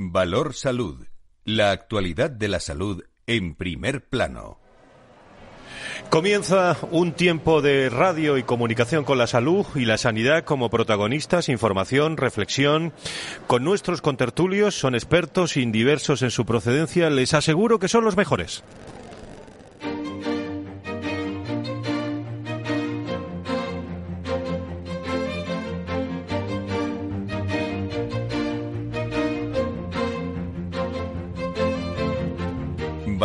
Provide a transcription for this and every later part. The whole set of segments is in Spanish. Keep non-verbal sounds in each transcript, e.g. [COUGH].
Valor Salud. La actualidad de la salud en primer plano. Comienza un tiempo de radio y comunicación con la salud y la sanidad como protagonistas, información, reflexión. Con nuestros contertulios son expertos y diversos en su procedencia. Les aseguro que son los mejores.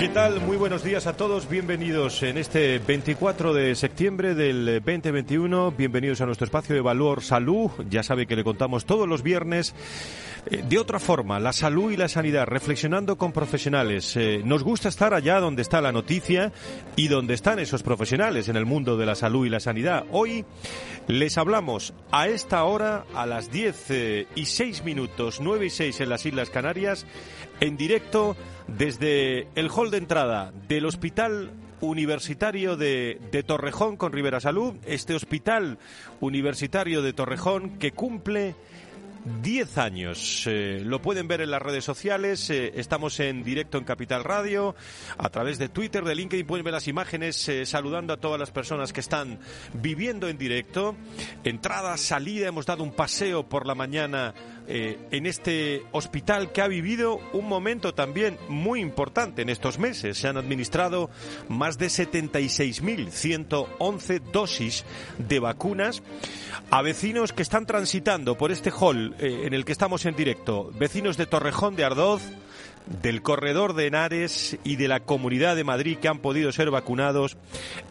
¿Qué tal? Muy buenos días a todos. Bienvenidos en este 24 de septiembre del 2021. Bienvenidos a nuestro espacio de Valor Salud. Ya sabe que le contamos todos los viernes eh, de otra forma, la salud y la sanidad, reflexionando con profesionales. Eh, nos gusta estar allá donde está la noticia y donde están esos profesionales en el mundo de la salud y la sanidad. Hoy les hablamos a esta hora, a las 10 eh, y 6 minutos, 9 y 6 en las Islas Canarias, en directo desde el hall de entrada del Hospital Universitario de, Torrejón con Rivera Salud, este Hospital Universitario de Torrejón que cumple 10 años. Eh, lo pueden ver en las redes sociales. Eh, estamos en directo en Capital Radio, a través de Twitter, de LinkedIn. Pueden ver las imágenes eh, saludando a todas las personas que están viviendo en directo. Entrada, salida, hemos dado un paseo por la mañana en este hospital que ha vivido un momento también muy importante en estos meses. Se han administrado más de 76.111 dosis de vacunas a vecinos que están transitando por este hall eh, en el que estamos en directo, vecinos de Torrejón de Ardoz, del corredor de Henares y de la Comunidad de Madrid que han podido ser vacunados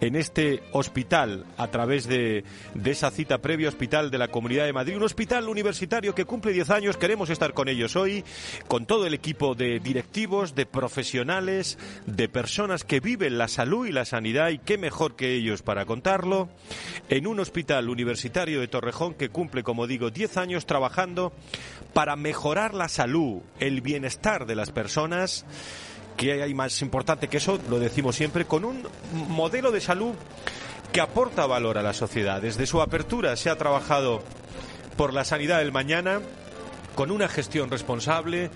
en este hospital a través de, de, esa cita previa hospital de la Comunidad de Madrid. Un hospital universitario que cumple 10 años. Queremos estar con ellos hoy, con todo el equipo de directivos, de profesionales, de personas que viven la salud y la sanidad y qué mejor que ellos para contarlo. En un hospital universitario de Torrejón que cumple, como digo, 10 años trabajando para mejorar la salud, el bienestar de las personas que hay más importante que eso, lo decimos siempre, con un modelo de salud que aporta valor a la sociedad. Desde su apertura se ha trabajado por la sanidad del mañana, con una gestión responsable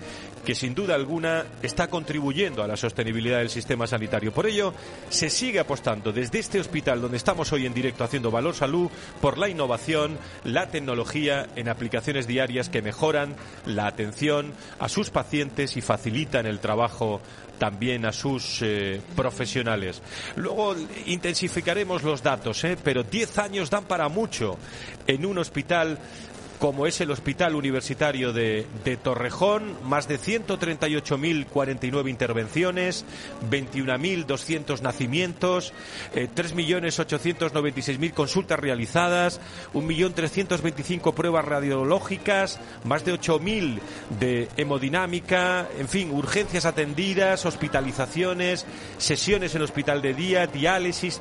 que sin duda alguna está contribuyendo a la sostenibilidad del sistema sanitario. Por ello, se sigue apostando desde este hospital donde estamos hoy en directo haciendo Valor Salud por la innovación, la tecnología en aplicaciones diarias que mejoran la atención a sus pacientes y facilitan el trabajo también a sus eh, profesionales. Luego intensificaremos los datos, ¿eh? pero 10 años dan para mucho en un hospital como es el Hospital Universitario de, Torrejón, más de 138.049 intervenciones, 21.200 nacimientos, eh, 3.896.000 consultas realizadas, 1.325.000 pruebas radiológicas, más de 8.000 de hemodinámica, en fin, urgencias atendidas, hospitalizaciones, sesiones en hospital de día, diálisis.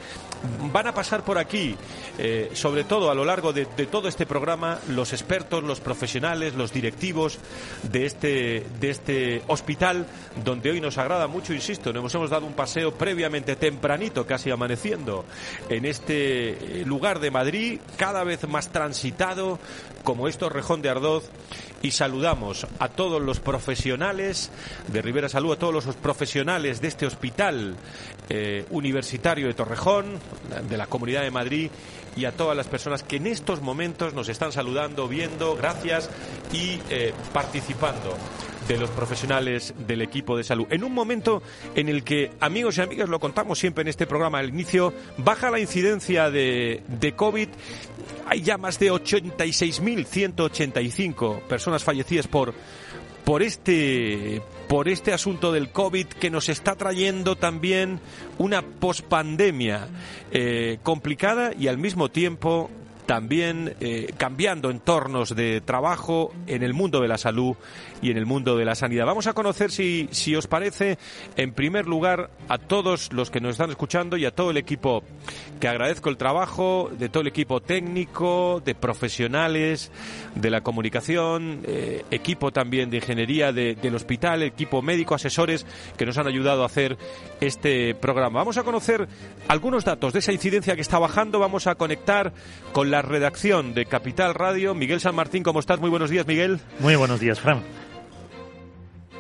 Van a pasar por aquí, eh, sobre todo a lo largo de, de todo este programa, los expertos, los profesionales, los directivos de este, de este hospital, donde hoy nos agrada mucho, insisto, nos hemos dado un paseo previamente tempranito, casi amaneciendo, en este lugar de Madrid, cada vez más transitado, como esto Rejón de Ardoz, y saludamos a todos los profesionales de Rivera Salud, a todos los profesionales de este hospital eh, universitario de Torrejón, de la Comunidad de Madrid, y a todas las personas que en estos momentos nos están saludando, viendo, gracias y eh, participando de los profesionales del equipo de salud. En un momento en el que, amigos y amigas, lo contamos siempre en este programa al inicio, baja la incidencia de, de COVID. Hay ya más de 86.185 personas fallecidas por, por este por este asunto del COVID que nos está trayendo también una pospandemia eh, complicada y al mismo tiempo también eh, cambiando entornos de trabajo en el mundo de la salud y en el mundo de la sanidad. Vamos a conocer, si, si os parece, en primer lugar, a todos los que nos están escuchando y a todo el equipo que agradezco el trabajo de todo el equipo técnico, de profesionales, de la comunicación, eh, equipo también de ingeniería del hospital, equipo médico, asesores que nos han ayudado a hacer este programa. Vamos a conocer algunos datos de esa incidencia que está bajando. Vamos a conectar con la redacción de Capital Radio. Miguel San Martín, ¿cómo estás? Muy buenos días, Miguel. Muy buenos días, Fran.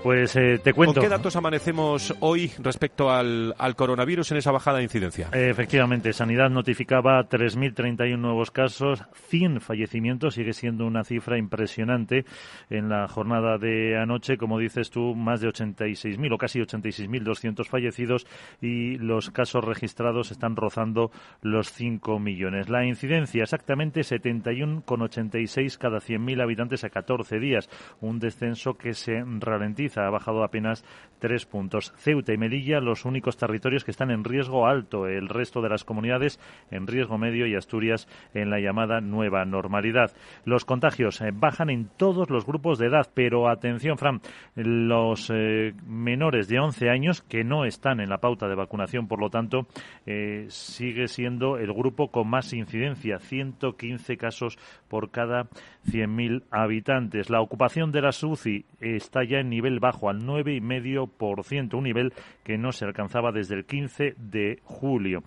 Pues eh, te cuento. ¿Con qué datos amanecemos hoy respecto al, coronavirus en esa bajada de incidencia? efectivamente, Sanidad notificaba 3.031 nuevos casos, 100 fallecimientos, sigue siendo una cifra impresionante en la jornada de anoche, como dices tú, más de 86.000 o casi 86.200 fallecidos y los casos registrados están rozando los 5 millones. La incidencia exactamente 71,86 cada 100.000 habitantes a 14 días, un descenso que se ralentiza ha bajado apenas tres puntos. Ceuta y Melilla, los únicos territorios que están en riesgo alto. El resto de las comunidades en riesgo medio y Asturias en la llamada nueva normalidad. Los contagios eh, bajan en todos los grupos de edad, pero atención, Fran, los eh, menores de 11 años que no están en la pauta de vacunación, por lo tanto, eh, sigue siendo el grupo con más incidencia, 115 casos por cada 100.000 habitantes. La ocupación de la SUCI está ya en nivel bajo, al 9,5%, un nivel que no se alcanzaba desde el 15 de julio.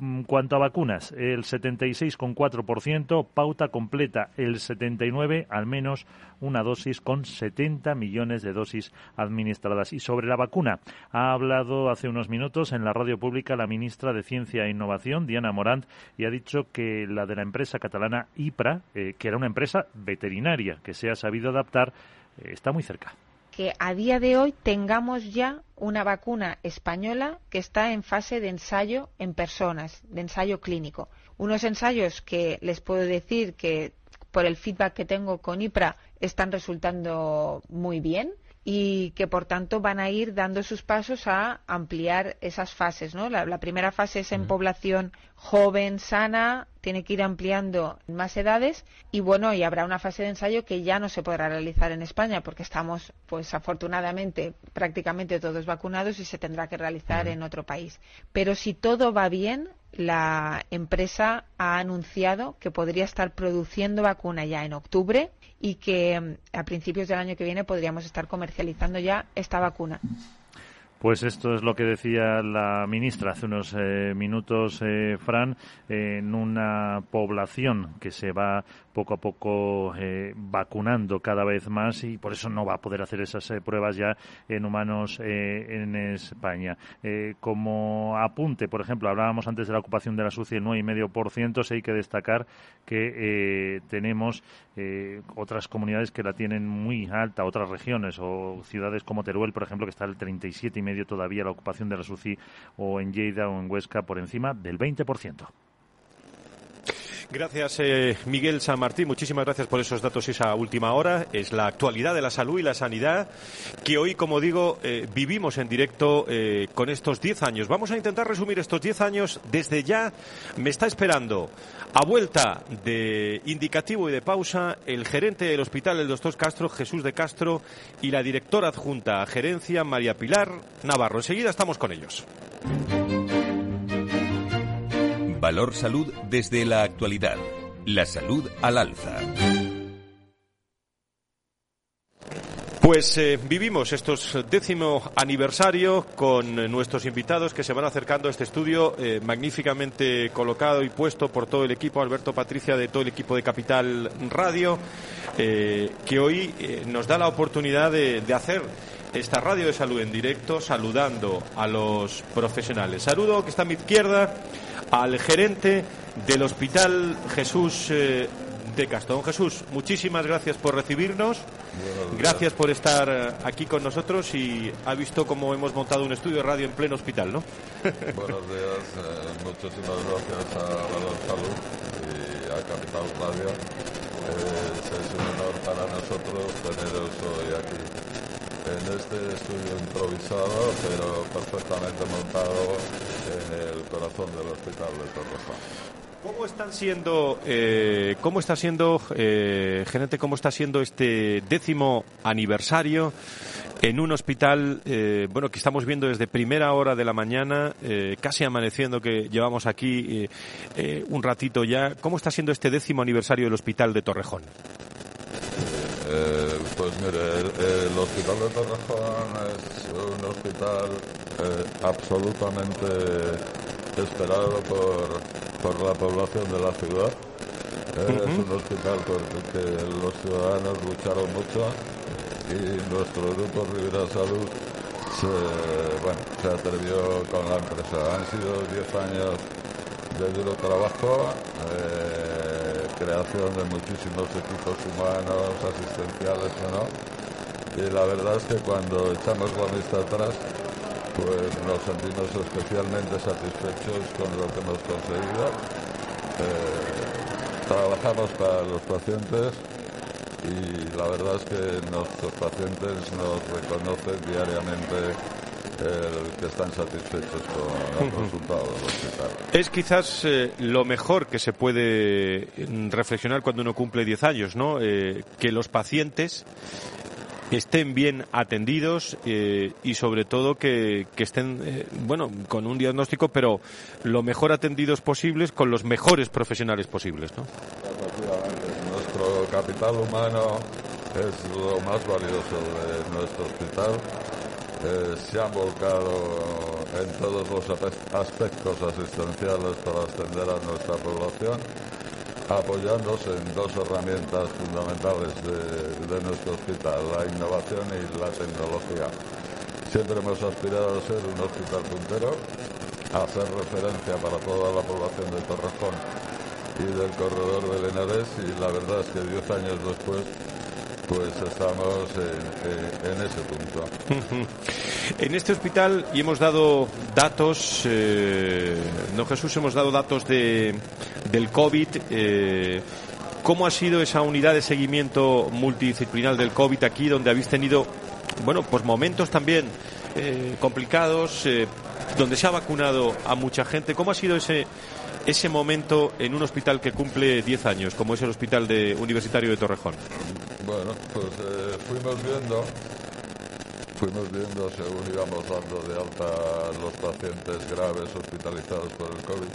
En cuanto a vacunas, el 76,4%, pauta completa el 79%, al menos una dosis con 70 millones de dosis administradas. Y sobre la vacuna, ha hablado hace unos minutos en la radio pública la ministra de Ciencia e Innovación, Diana Morant, y ha dicho que la de la empresa catalana IPRA, eh, que era una empresa veterinaria que se ha sabido adaptar, eh, está muy cerca que a día de hoy tengamos ya una vacuna española que está en fase de ensayo en personas, de ensayo clínico. Unos ensayos que les puedo decir que por el feedback que tengo con IPRA están resultando muy bien y que por tanto van a ir dando sus pasos a ampliar esas fases. ¿no? La, primera fase es en población joven, sana, tiene que ir ampliando más edades y bueno, y habrá una fase de ensayo que ya no se podrá realizar en España porque estamos, pues afortunadamente, prácticamente todos vacunados y se tendrá que realizar en otro país. Pero si todo va bien, la empresa ha anunciado que podría estar produciendo vacuna ya en octubre y que mm, a principios del año que viene podríamos estar comercializando ya esta vacuna. Pues esto es lo que decía la ministra hace unos eh, minutos, eh, Fran, en una población que se va poco a poco eh, vacunando cada vez más y por eso no va a poder hacer esas eh, pruebas ya en humanos eh, en España. como apunte, por ejemplo, hablábamos antes de la ocupación de la SUCI el 9,5%, sí hay que destacar que tenemos otras comunidades que la tienen muy alta, otras regiones o ciudades como Teruel, por ejemplo, que está al 37,5% todavía la ocupación de la SUCI o en Lleida o en Huesca por encima del 20%. Gracias, eh, Miguel San Martín. Muchísimas gracias por esos datos y esa última hora. Es la actualidad de la salud y la sanidad que hoy, como digo, eh, vivimos en directo eh, con estos 10 años. Vamos a intentar resumir estos 10 años. Desde ya me está esperando a vuelta de indicativo y de pausa el gerente del hospital, el doctor Castro, Jesús de Castro, y la directora adjunta a gerencia, María Pilar Navarro. Enseguida estamos con ellos. Valor Salud desde la actualidad. La salud al alza. Pues eh, vivimos estos décimo aniversario con nuestros invitados que se van acercando a este estudio eh, magníficamente colocado y puesto por todo el equipo, Alberto Patricia de todo el equipo de Capital Radio, eh, que hoy nos da la oportunidad de, de hacer esta radio de salud en directo saludando a los profesionales. Saludo que está a mi izquierda al gerente del Hospital Jesús eh, de Castro. Don Jesús, muchísimas gracias por recibirnos. Gracias por estar eh, aquí con nosotros y ha visto cómo hemos montado un estudio de radio en pleno hospital, ¿no? [LAUGHS] Buenos días, eh, muchísimas gracias a Valor Salud y a Capital Radio. es un honor para nosotros teneros hoy aquí en este estudio improvisado, pero perfectamente montado en el corazón del hospital de Torrejón. ¿Cómo están siendo, eh, cómo está siendo, eh, gerente, cómo está siendo este décimo aniversario en un hospital, eh, bueno, que estamos viendo desde primera hora de la mañana, eh, casi amaneciendo que llevamos aquí eh, un ratito ya. ¿Cómo está siendo este décimo aniversario del hospital de Torrejón? Pues mire, el, hospital de Torrejón es un hospital absolutamente esperado por, por la población de la ciudad. Es un hospital por el que los ciudadanos lucharon mucho y nuestro grupo Rivera Salud se, bueno, se atrevió con la empresa. Han sido 10 años de duro trabajo, eh, creación de muchísimos equipos humanos, asistenciales o no. Y la verdad es que cuando echamos la vista atrás, pues nos sentimos especialmente satisfechos con lo que hemos conseguido. Eh, trabajamos para los pacientes y la verdad es que nuestros pacientes nos reconocen diariamente que están satisfechos con el resultado del. Es quizás eh, lo mejor que se puede mm, reflexionar cuando uno cumple 10 años, ¿no? Eh, que los pacientes estén bien atendidos eh, y sobre todo que, que estén, bueno, con un diagnóstico, pero lo mejor atendidos posibles con los mejores profesionales posibles, ¿no? capital humano es lo más valioso de nuestro hospital. Eh, se han volcado en todos los aspectos asistenciales para atender a nuestra población, apoyándose en dos herramientas fundamentales de, nuestro hospital, la innovación y la tecnología. Siempre hemos aspirado a ser un hospital puntero, a hacer referencia para toda la población de Torrejón y del corredor de Lenares y la verdad es que diez años después pues estamos en, ese punto. [LAUGHS] en este hospital y hemos dado datos, eh, no Jesús, hemos dado datos de, del COVID. Eh, ¿Cómo ha sido esa unidad de seguimiento multidisciplinar del COVID aquí, donde habéis tenido, bueno, pues momentos también eh, complicados, eh, donde se ha vacunado a mucha gente? ¿Cómo ha sido ese ese momento en un hospital que cumple 10 años, como es el Hospital de, Universitario de Torrejón? Bueno, pues eh, fuimos viendo, fuimos viendo según íbamos dando de alta los pacientes graves hospitalizados por el COVID,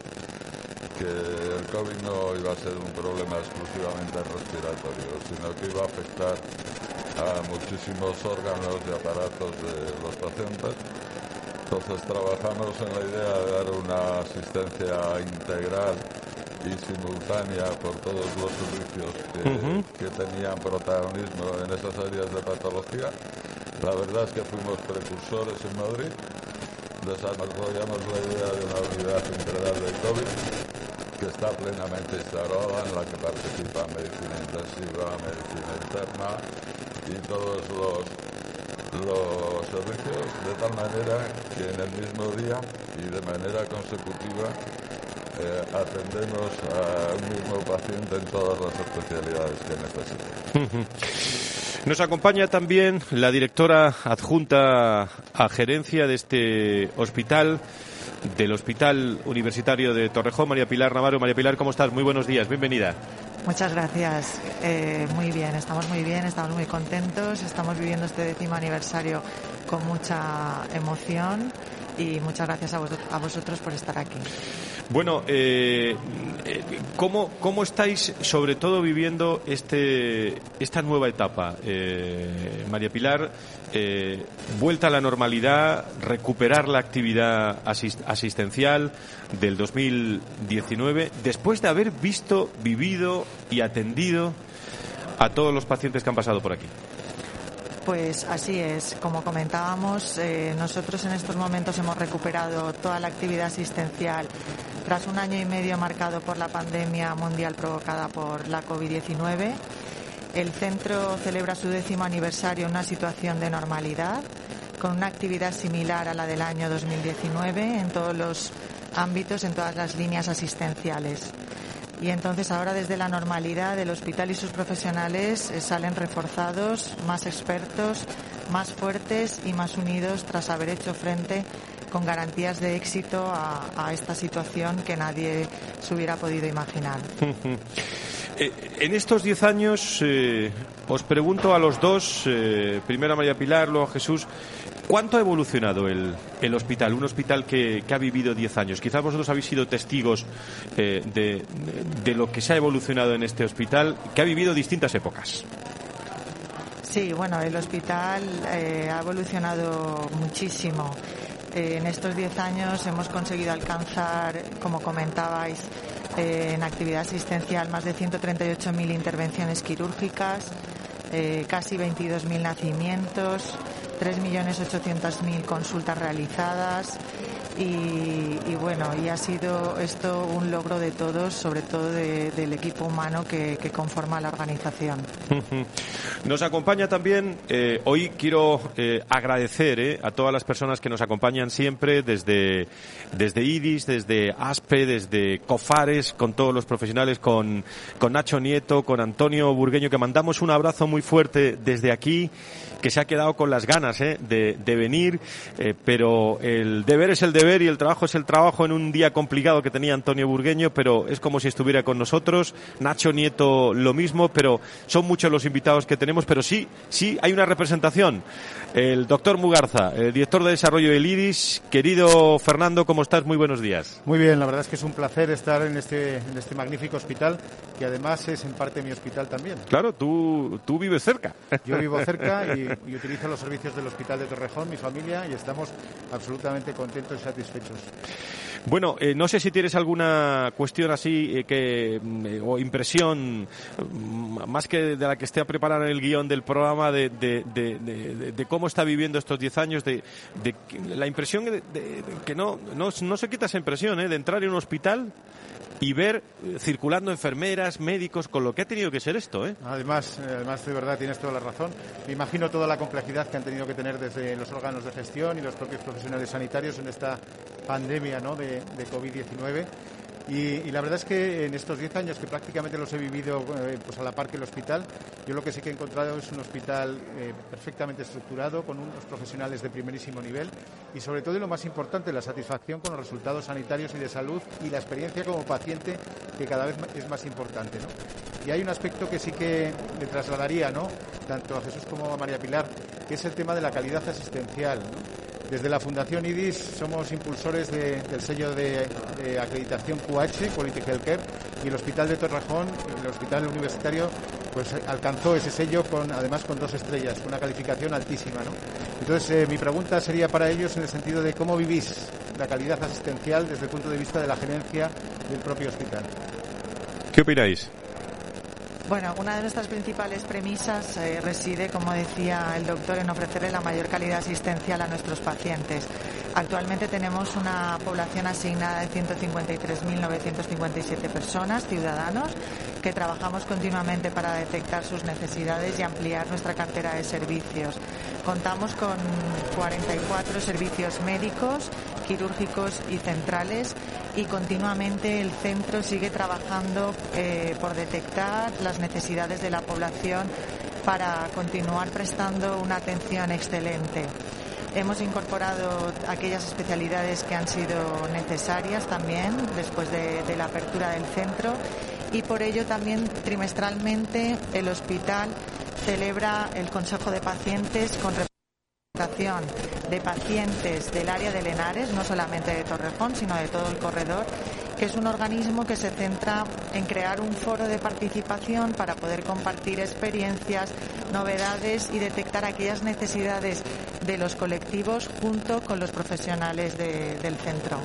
que el COVID no iba a ser un problema exclusivamente respiratorio, sino que iba a afectar a muchísimos órganos y aparatos de los pacientes. Entonces trabajamos en la idea de dar una asistencia integral y simultánea por todos los servicios que, tenían protagonismo en esas áreas de patología. La verdad es que fuimos precursores en Madrid, desarrollamos la idea de una unidad integral de COVID que está plenamente instalada, en la que participa medicina intensiva, medicina interna y todos los los servicios de tal manera que en el mismo día y de manera consecutiva eh, atendemos a un mismo paciente en todas las especialidades que necesite. [LAUGHS] Nos acompaña también la directora adjunta a gerencia de este hospital, del Hospital Universitario de Torrejón, María Pilar Navarro. María Pilar, ¿cómo estás? Muy buenos días, bienvenida. Muchas gracias. Eh, muy bien, estamos muy bien, estamos muy contentos, estamos viviendo este décimo aniversario con mucha emoción y muchas gracias a, vosotros por estar aquí. Bueno, eh, eh, ¿cómo, ¿cómo, estáis sobre todo viviendo este, esta nueva etapa? Eh, María Pilar, vuelta a la normalidad, recuperar la actividad asistencial del 2019, después de haber visto, vivido y atendido a todos los pacientes que han pasado por aquí. Pues así es. Como comentábamos, eh, nosotros en estos momentos hemos recuperado toda la actividad asistencial tras un año y medio marcado por la pandemia mundial provocada por la COVID-19. El centro celebra su décimo aniversario en una situación de normalidad, con una actividad similar a la del año 2019 en todos los ámbitos, en todas las líneas asistenciales y entonces ahora desde la normalidad del hospital y sus profesionales eh, salen reforzados, más expertos, más fuertes y más unidos tras haber hecho frente con garantías de éxito a, esta situación que nadie se hubiera podido imaginar. [LAUGHS] Eh, en estos diez años, eh, os pregunto a los dos, primero a María Pilar, luego a Jesús, ¿cuánto ha evolucionado el, el hospital? Un hospital que, ha vivido diez años. Quizás vosotros habéis sido testigos de, de, lo que se ha evolucionado en este hospital, que ha vivido distintas épocas. Sí, bueno, el hospital ha evolucionado muchísimo. en estos diez años hemos conseguido alcanzar, como comentabais, eh, en actividad asistencial más de 138.000 intervenciones quirúrgicas, eh, casi 22.000 nacimientos, 3.800.000 consultas realizadas y, bueno, y ha sido esto un logro de todos, sobre todo del equipo humano que, conforma la organización. [LAUGHS] Nos acompaña también, eh, hoy quiero eh, agradecer eh, a todas las personas que nos acompañan siempre desde, desde IDIS, desde ASPE, desde COFARES, con todos los profesionales, con, con Nacho Nieto, con Antonio Burgueño, que mandamos un abrazo muy fuerte desde aquí que se ha quedado con las ganas ¿eh? de, de, venir, eh, pero el deber es el deber y el trabajo es el trabajo en un día complicado que tenía Antonio Burgueño, pero es como si estuviera con nosotros. Nacho Nieto lo mismo, pero son muchos los invitados que tenemos, pero sí, sí hay una representación. El doctor Mugarza, el director de desarrollo del IRIS. Querido Fernando, ¿cómo estás? Muy buenos días. Muy bien, la verdad es que es un placer estar en este, en este magnífico hospital, que además es en parte mi hospital también. Claro, tú, tú vives cerca. Yo vivo [LAUGHS] cerca y y utilizo los servicios del Hospital de Torrejón, mi familia, y estamos absolutamente contentos y satisfechos. Bueno, eh, no sé si tienes alguna cuestión así eh, que mm, o impresión mm, más que de la que esté preparada en el guion del programa de, de, cómo está viviendo estos 10 años, de, la impresión que no, no, no se quita esa impresión ¿eh? de entrar en un hospital y ver eh, circulando enfermeras, médicos, con lo que ha tenido que ser esto. ¿eh? Además, eh, además, de verdad, tienes toda la razón. Me imagino toda la complejidad que han tenido que tener desde los órganos de gestión y los propios profesionales sanitarios en esta pandemia ¿no? de, de COVID-19 y, la verdad es que en estos 10 años que prácticamente los he vivido eh, pues a la par que el hospital, yo lo que sí que he encontrado es un hospital eh, perfectamente estructurado, con unos profesionales de primerísimo nivel y sobre todo y lo más importante, la satisfacción con los resultados sanitarios y de salud y la experiencia como paciente que cada vez es más importante. Y hay un aspecto que sí que le trasladaría, ¿no? tanto a Jesús como a María Pilar, que es el tema de la calidad asistencial. Desde la Fundación IDIS somos impulsores del sello de, acreditación QH, Quality Healthcare, y el Hospital de Torrejón, el Hospital Universitario, pues alcanzó ese sello con, además con dos estrellas, una calificación altísima. ¿no? Entonces, eh, mi pregunta sería para ellos en el sentido de cómo vivís la calidad asistencial desde el punto de vista de la gerencia del propio hospital. ¿Qué opináis? Bueno, una de nuestras principales premisas eh, reside, como decía el doctor, en ofrecerle la mayor calidad asistencial a nuestros pacientes. Actualmente tenemos una población asignada de 153.957 personas, ciudadanos, que trabajamos continuamente para detectar sus necesidades y ampliar nuestra cartera de servicios. Contamos con 44 servicios médicos, quirúrgicos y centrales y continuamente el centro sigue trabajando eh, por detectar las necesidades de la población para continuar prestando una atención excelente. Hemos incorporado aquellas especialidades que han sido necesarias también después de, de la apertura del centro y por ello también trimestralmente el hospital celebra el Consejo de Pacientes con de pacientes del área de Lenares, no solamente de Torrejón, sino de todo el corredor, que es un organismo que se centra en crear un foro de participación para poder compartir experiencias, novedades y detectar aquellas necesidades de los colectivos junto con los profesionales del centro.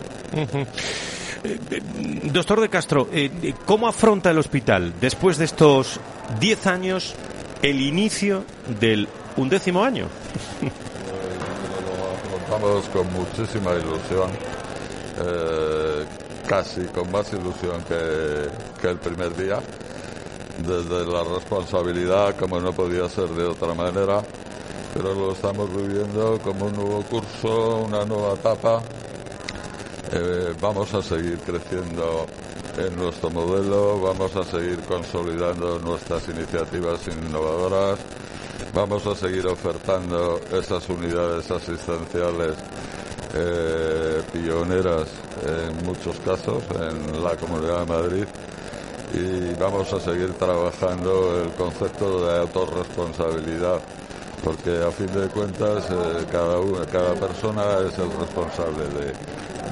Eh, eh, doctor de Castro, eh, ¿cómo afronta el hospital después de estos 10 años el inicio del undécimo año? Estamos con muchísima ilusión, eh, casi con más ilusión que, el primer día, desde la responsabilidad, como no podía ser de otra manera, pero lo estamos viviendo como un nuevo curso, una nueva etapa. Eh, vamos a seguir creciendo en nuestro modelo, vamos a seguir consolidando nuestras iniciativas innovadoras Vamos a seguir ofertando esas unidades asistenciales eh, pioneras en muchos casos en la Comunidad de Madrid. Y vamos a seguir trabajando el concepto de autorresponsabilidad porque a fin de cuentas eh, cada, cada persona es el responsable de,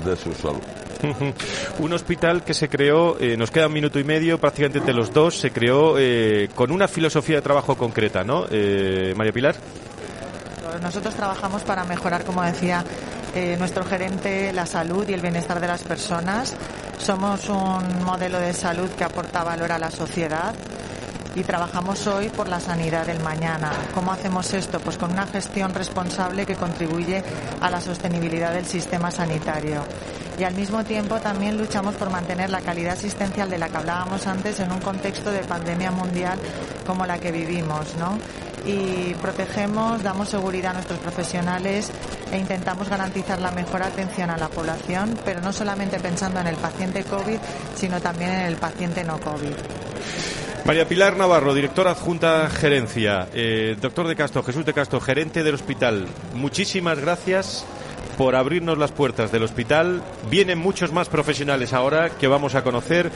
de su salud. [LAUGHS] un hospital que se creó, eh, nos queda un minuto y medio, prácticamente entre los dos, se creó eh, con una filosofía de trabajo concreta, ¿no? María Pilar. Nosotros trabajamos para mejorar, como decía nuestro gerente, la salud y el bienestar de las personas. Somos un modelo de salud que aporta valor a la sociedad y trabajamos hoy por la sanidad del mañana. ¿Cómo hacemos esto? Pues con una gestión responsable que contribuye a la sostenibilidad del sistema sanitario. Y al mismo tiempo también luchamos por mantener la calidad asistencial de la que hablábamos antes en un contexto de pandemia mundial como la que vivimos, y protegemos, damos seguridad a nuestros profesionales e intentamos garantizar la mejor atención a la población, pero no solamente pensando en el paciente COVID, sino también en el paciente no COVID. María Pilar Navarro, directora adjunta gerencia. Eh, doctor de Castro, Jesús de Castro, gerente del hospital. Muchísimas gracias por abrirnos las puertas del hospital. Vienen muchos más profesionales ahora que vamos a conocer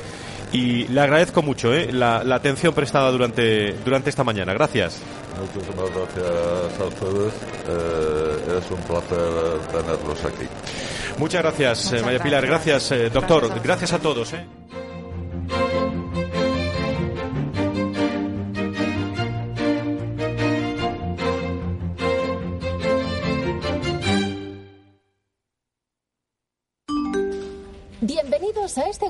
y le agradezco mucho eh, la, atención prestada durante, durante esta mañana. Gracias. Muchísimas gracias a ustedes. Eh, es un placer tenerlos aquí. Muchas gracias, María Pilar. Gracias, doctor. Gracias a todos. a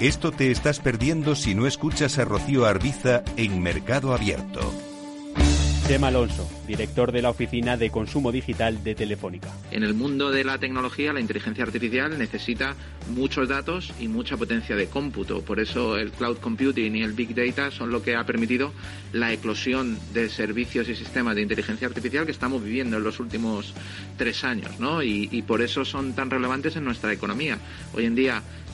Esto te estás perdiendo si no escuchas a Rocío Arbiza en Mercado Abierto. Tema Alonso, director de la Oficina de Consumo Digital de Telefónica. En el mundo de la tecnología, la inteligencia artificial necesita muchos datos y mucha potencia de cómputo. Por eso el cloud computing y el big data son lo que ha permitido la eclosión de servicios y sistemas de inteligencia artificial que estamos viviendo en los últimos tres años, ¿no? Y, y por eso son tan relevantes en nuestra economía. Hoy en día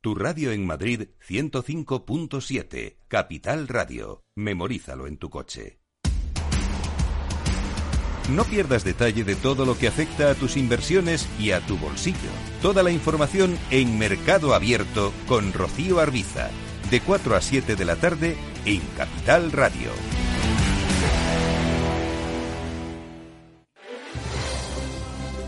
Tu radio en Madrid 105.7, Capital Radio. Memorízalo en tu coche. No pierdas detalle de todo lo que afecta a tus inversiones y a tu bolsillo. Toda la información en Mercado Abierto con Rocío Arbiza, de 4 a 7 de la tarde en Capital Radio.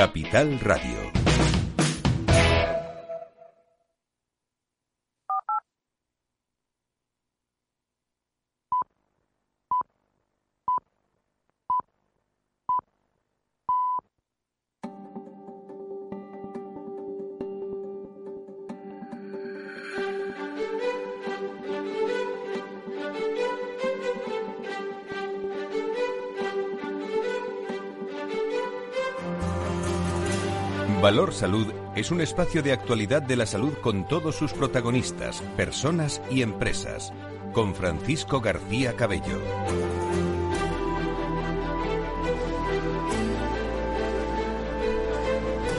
Capital Radio. Valor Salud es un espacio de actualidad de la salud con todos sus protagonistas, personas y empresas. Con Francisco García Cabello.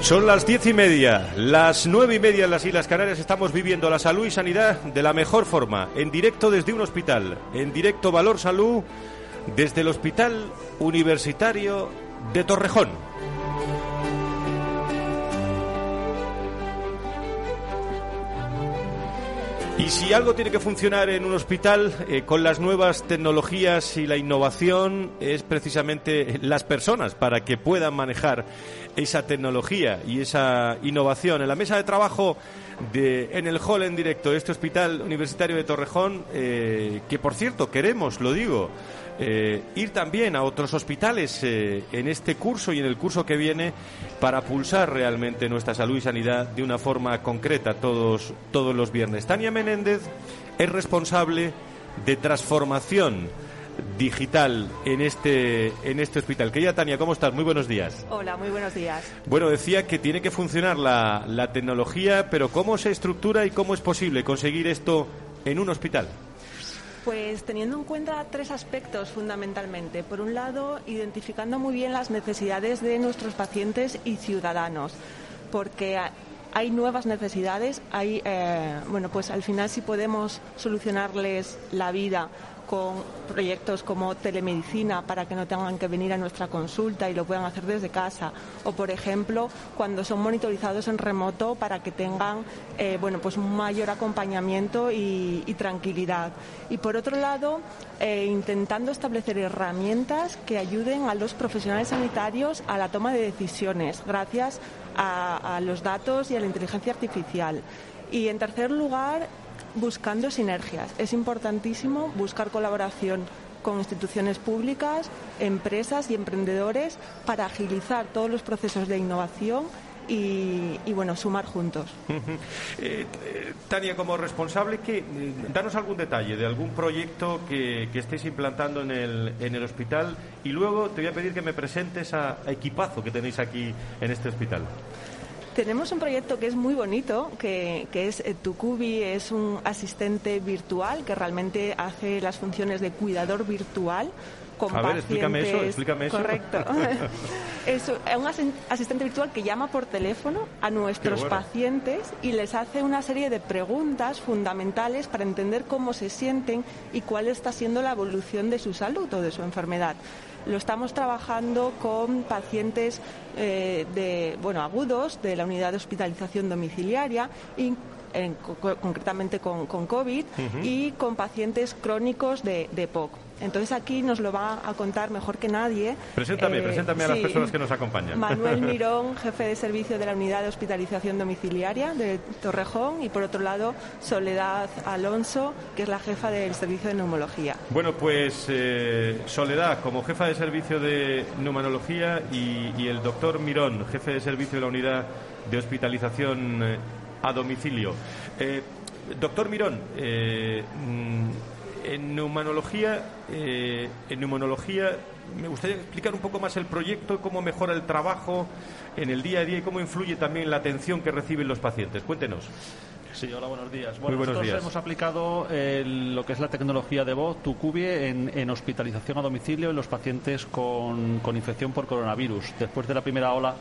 Son las diez y media, las nueve y media en las Islas Canarias. Estamos viviendo la salud y sanidad de la mejor forma, en directo desde un hospital, en directo Valor Salud desde el Hospital Universitario de Torrejón. Y si algo tiene que funcionar en un hospital eh, con las nuevas tecnologías y la innovación es precisamente las personas para que puedan manejar esa tecnología y esa innovación. En la mesa de trabajo de, en el hall en directo de este hospital universitario de Torrejón, eh, que por cierto queremos, lo digo, eh, ir también a otros hospitales eh, en este curso y en el curso que viene para pulsar realmente nuestra salud y sanidad de una forma concreta todos, todos los viernes. Tania Menéndez es responsable de transformación digital en este en este hospital. Querida Tania, ¿cómo estás? Muy buenos días. Hola, muy buenos días. Bueno, decía que tiene que funcionar la, la tecnología, pero ¿cómo se estructura y cómo es posible conseguir esto en un hospital? Pues teniendo en cuenta tres aspectos fundamentalmente. Por un lado, identificando muy bien las necesidades de nuestros pacientes y ciudadanos, porque hay nuevas necesidades, hay, eh, bueno, pues al final si podemos solucionarles la vida con proyectos como telemedicina para que no tengan que venir a nuestra consulta y lo puedan hacer desde casa. O por ejemplo cuando son monitorizados en remoto para que tengan eh, bueno pues un mayor acompañamiento y, tranquilidad. Y por otro lado eh, intentando establecer herramientas que ayuden a los profesionales sanitarios a la toma de decisiones gracias a los datos y a la inteligencia artificial. Y en tercer lugar buscando sinergias. Es importantísimo buscar colaboración con instituciones públicas, empresas y emprendedores para agilizar todos los procesos de innovación y, bueno, sumar juntos. Eh, Tania, como responsable, que danos algún detalle de algún proyecto que, estéis implantando en el, en el hospital y luego te voy a pedir que me presentes a equipazo que tenéis aquí en este hospital. Tenemos un proyecto que es muy bonito, que, es eh, Tucubi, es un asistente virtual que realmente hace las funciones de cuidador virtual con a ver, explícame eso, explícame eso. Correcto. [LAUGHS] es un asistente virtual que llama por teléfono a nuestros pacientes y les hace una serie de preguntas fundamentales para entender cómo se sienten y cuál está siendo la evolución de su salud o de su enfermedad. Lo estamos trabajando con pacientes eh, de, bueno, agudos de la unidad de hospitalización domiciliaria y concretamente con, COVID y con pacientes crónicos de, de POC. Entonces aquí nos lo va a contar mejor que nadie. Preséntame, eh, preséntame a las personas que nos acompañan. Manuel [LAUGHS] Mirón, jefe de servicio de la unidad de hospitalización domiciliaria de Torrejón y por otro lado Soledad Alonso, que es la jefa del servicio de neumología. Bueno, pues eh, Soledad como jefa de servicio de neumonología y, el doctor Mirón, jefe de servicio de la unidad de hospitalización eh, a domicilio. doctor Mirón, mm, en neumonología, eh, en neumonología me gustaría explicar un poco más el proyecto, cómo mejora el trabajo en el día a día y cómo influye también la atención que reciben los pacientes. Cuéntenos. Sí, hola, buenos días. Bueno, nosotros hemos aplicado lo que es la tecnología de voz, Tucubie, en, en hospitalización a domicilio en los pacientes con, con, infección por coronavirus. Después de la primera ola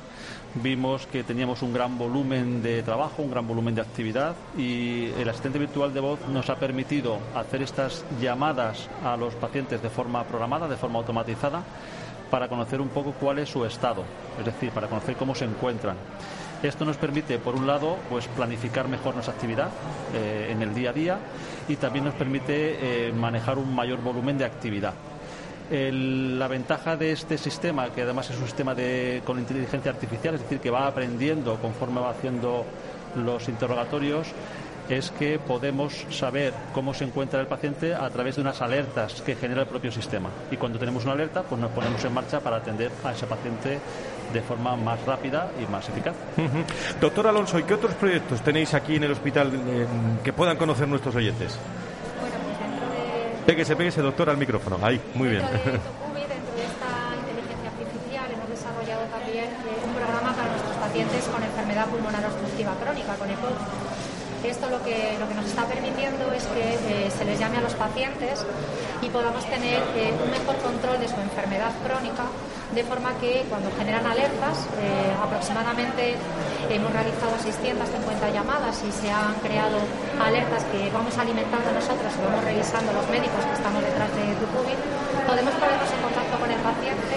vimos que teníamos un gran volumen de trabajo, un gran volumen de actividad y el asistente virtual de voz nos ha permitido hacer estas llamadas a los pacientes de forma programada, de forma automatizada, para conocer un poco cuál es su estado, es decir, para conocer cómo se encuentran. Esto nos permite, por un lado, pues planificar mejor nuestra actividad eh, en el día a día y también nos permite eh, manejar un mayor volumen de actividad. La ventaja de este sistema, que además es un sistema de, con inteligencia artificial, es decir, que va aprendiendo conforme va haciendo los interrogatorios, es que podemos saber cómo se encuentra el paciente a través de unas alertas que genera el propio sistema. Y cuando tenemos una alerta, pues nos ponemos en marcha para atender a ese paciente de forma más rápida y más eficaz. Doctor Alonso, ¿y qué otros proyectos tenéis aquí en el hospital eh, que puedan conocer nuestros oyentes? Péguese, péguese, doctor, al micrófono. Ahí, muy bien. Dentro de [LAUGHS] Tocubi, dentro de esta inteligencia artificial, hemos desarrollado también eh, un programa para nuestros pacientes con enfermedad pulmonar obstructiva crónica, con EPOC. Esto lo que, lo que nos está permitiendo es que eh, se les llame a los pacientes y podamos tener eh, un mejor control de su enfermedad crónica de forma que cuando generan alertas, eh, aproximadamente hemos realizado 650 llamadas y se han creado alertas que vamos alimentando nosotros y vamos revisando los médicos que estamos detrás de tu COVID, podemos ponernos en contacto con el paciente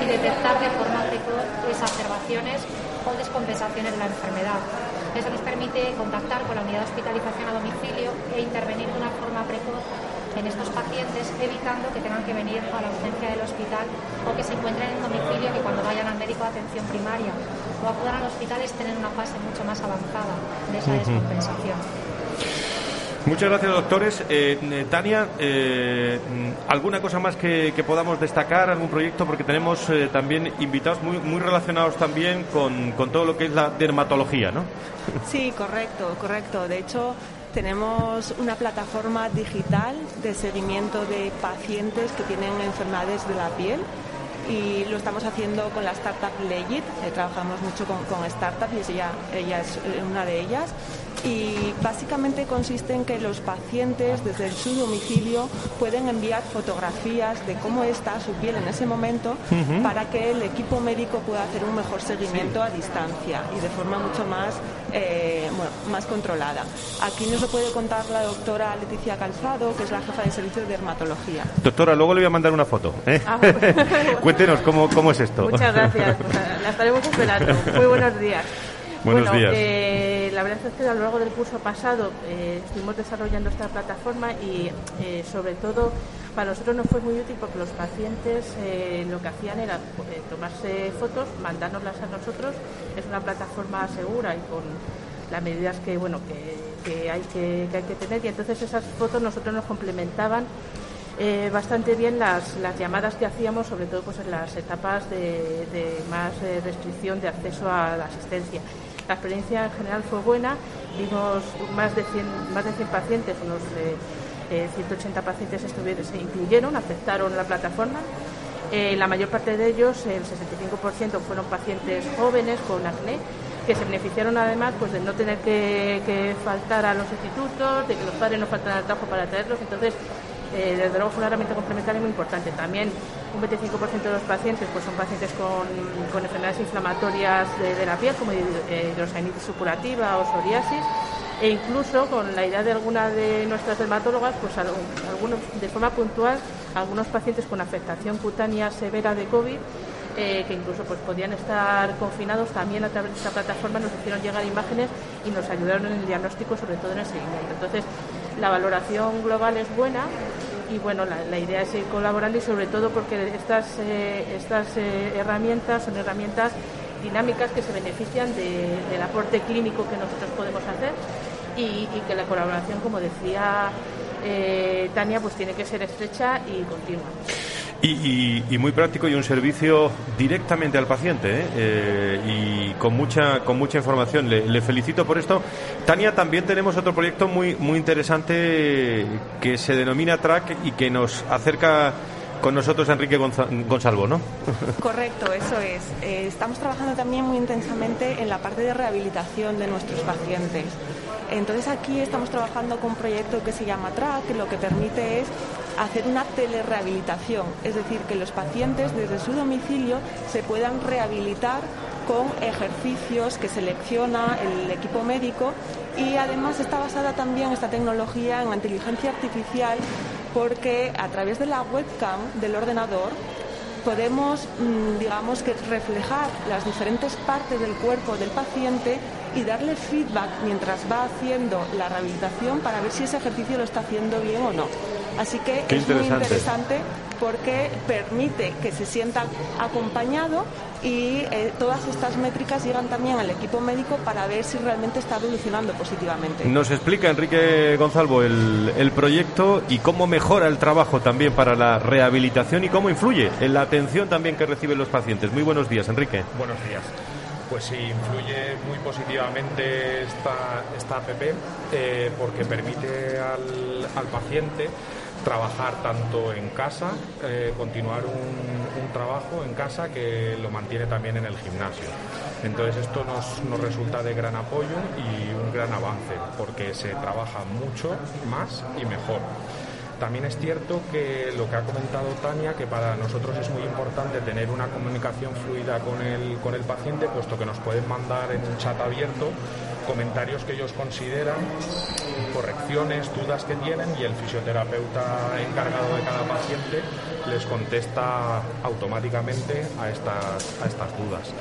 y detectar de forma precoz exacerbaciones o descompensaciones de la enfermedad. Eso nos permite contactar con la unidad de hospitalización a domicilio e intervenir de una forma precoz en estos pacientes, evitando que tengan que venir a la urgencia del hospital o que se encuentren en domicilio, que cuando vayan al médico de atención primaria o acudan al hospital estén en una fase mucho más avanzada de esa descompensación. Muchas gracias, doctores. Eh, eh, Tania, eh, ¿alguna cosa más que, podamos destacar, algún proyecto? Porque tenemos también invitados muy, muy relacionados también con, con todo lo que es la dermatología, ¿no? Sí, correcto, correcto. De hecho, tenemos una plataforma digital de seguimiento de pacientes que tienen enfermedades de la piel y lo estamos haciendo con la startup Legit. Eh, trabajamos mucho con, con startups y ella, ella es una de ellas y básicamente consiste en que los pacientes desde su domicilio pueden enviar fotografías de cómo está su piel en ese momento para que el equipo médico pueda hacer un mejor seguimiento a distancia y de forma mucho más, eh, más controlada. Aquí nos lo puede contar la doctora Leticia Calzado, que es la jefa de servicio de dermatología. Doctora, luego le voy a mandar una foto. ¿eh? Ah, [LAUGHS] Cuéntenos cómo, cómo es esto. Muchas gracias. [LAUGHS] la estaremos esperando. Muy buenos días. Buenos bueno, días. Eh, la verdad es que a lo largo del curso pasado eh, estuvimos desarrollando esta plataforma y eh, sobre todo para nosotros nos fue muy útil porque los pacientes lo que hacían era tomarse fotos, mandárnoslas a nosotros. Es una plataforma segura y con las medidas que bueno que, hay que, hay que tener y entonces esas fotos nosotros nos complementaban bastante bien las, las, llamadas que hacíamos, sobre todo pues, en las etapas de, de más restricción de acceso a la asistencia. La experiencia en general fue buena, vimos más de 100, más de 100 pacientes, unos 180 eh, pacientes se incluyeron, aceptaron la plataforma. Eh, la mayor parte de ellos, el 65%, fueron pacientes jóvenes con acné que se beneficiaron además pues de no tener que, faltar a los institutos, de que los padres no faltan al trabajo para traerlos. Entonces, eh, desde luego fue una herramienta complementaria muy importante. También un 25% de los pacientes pues son pacientes con, enfermedades inflamatorias de, la piel, como hidrosainitis supurativa o psoriasis, e incluso con la idea de alguna de nuestras dermatólogas, pues algunos, de forma puntual, algunos pacientes con afectación cutánea severa de COVID eh, que incluso pues podían estar confinados, también a través de esta plataforma nos hicieron llegar imágenes y nos ayudaron en el diagnóstico, sobre todo en el seguimiento. Entonces, la valoración global es buena y bueno, la, idea es seguir colaborando y sobre todo porque estas, eh, estas eh, herramientas son herramientas dinámicas que se benefician del aporte clínico que nosotros podemos hacer y, que la colaboración, como decía eh, Tania, pues tiene que ser estrecha y continua. Y, muy práctico y un servicio directamente al paciente ¿eh? Eh, y con mucha con mucha información. Le, felicito por esto. Tania, también tenemos otro proyecto muy muy interesante que se denomina Track y que nos acerca con nosotros Enrique Gonzalvo, ¿no? Correcto, eso es. Eh, estamos trabajando también muy intensamente en la parte de rehabilitación de nuestros pacientes. Entonces aquí estamos trabajando con un proyecto que se llama TRAC, que lo que permite es hacer una telerehabilitación, es decir, que los pacientes desde su domicilio se puedan rehabilitar con ejercicios que selecciona el equipo médico y además está basada también esta tecnología en la inteligencia artificial porque a través de la webcam del ordenador podemos, mm, digamos, que reflejar las diferentes partes del cuerpo del paciente y darle feedback mientras va haciendo la rehabilitación para ver si ese ejercicio lo está haciendo bien o no. Así que es muy interesante porque permite que se sienta acompañado y eh, todas estas métricas llegan también al equipo médico para ver si realmente está evolucionando positivamente. Nos explica Enrique Gonzalvo el, el proyecto y cómo mejora el trabajo también para la rehabilitación y cómo influye en la atención también que reciben los pacientes. Muy buenos días, Enrique. Buenos días pues sí, influye muy positivamente esta, esta app eh, porque permite al, al, paciente trabajar tanto en casa, eh, continuar un, trabajo en casa que lo mantiene también en el gimnasio. Entonces esto nos, nos resulta de gran apoyo y un gran avance porque se trabaja mucho más y mejor. También es cierto que lo que ha comentado Tania, que para nosotros es muy importante tener una comunicación fluida con el, con el paciente, puesto que nos pueden mandar en un chat abierto comentarios que ellos consideran, correcciones, dudas que tienen y el fisioterapeuta encargado de cada paciente les contesta automáticamente a estas, a estas dudas.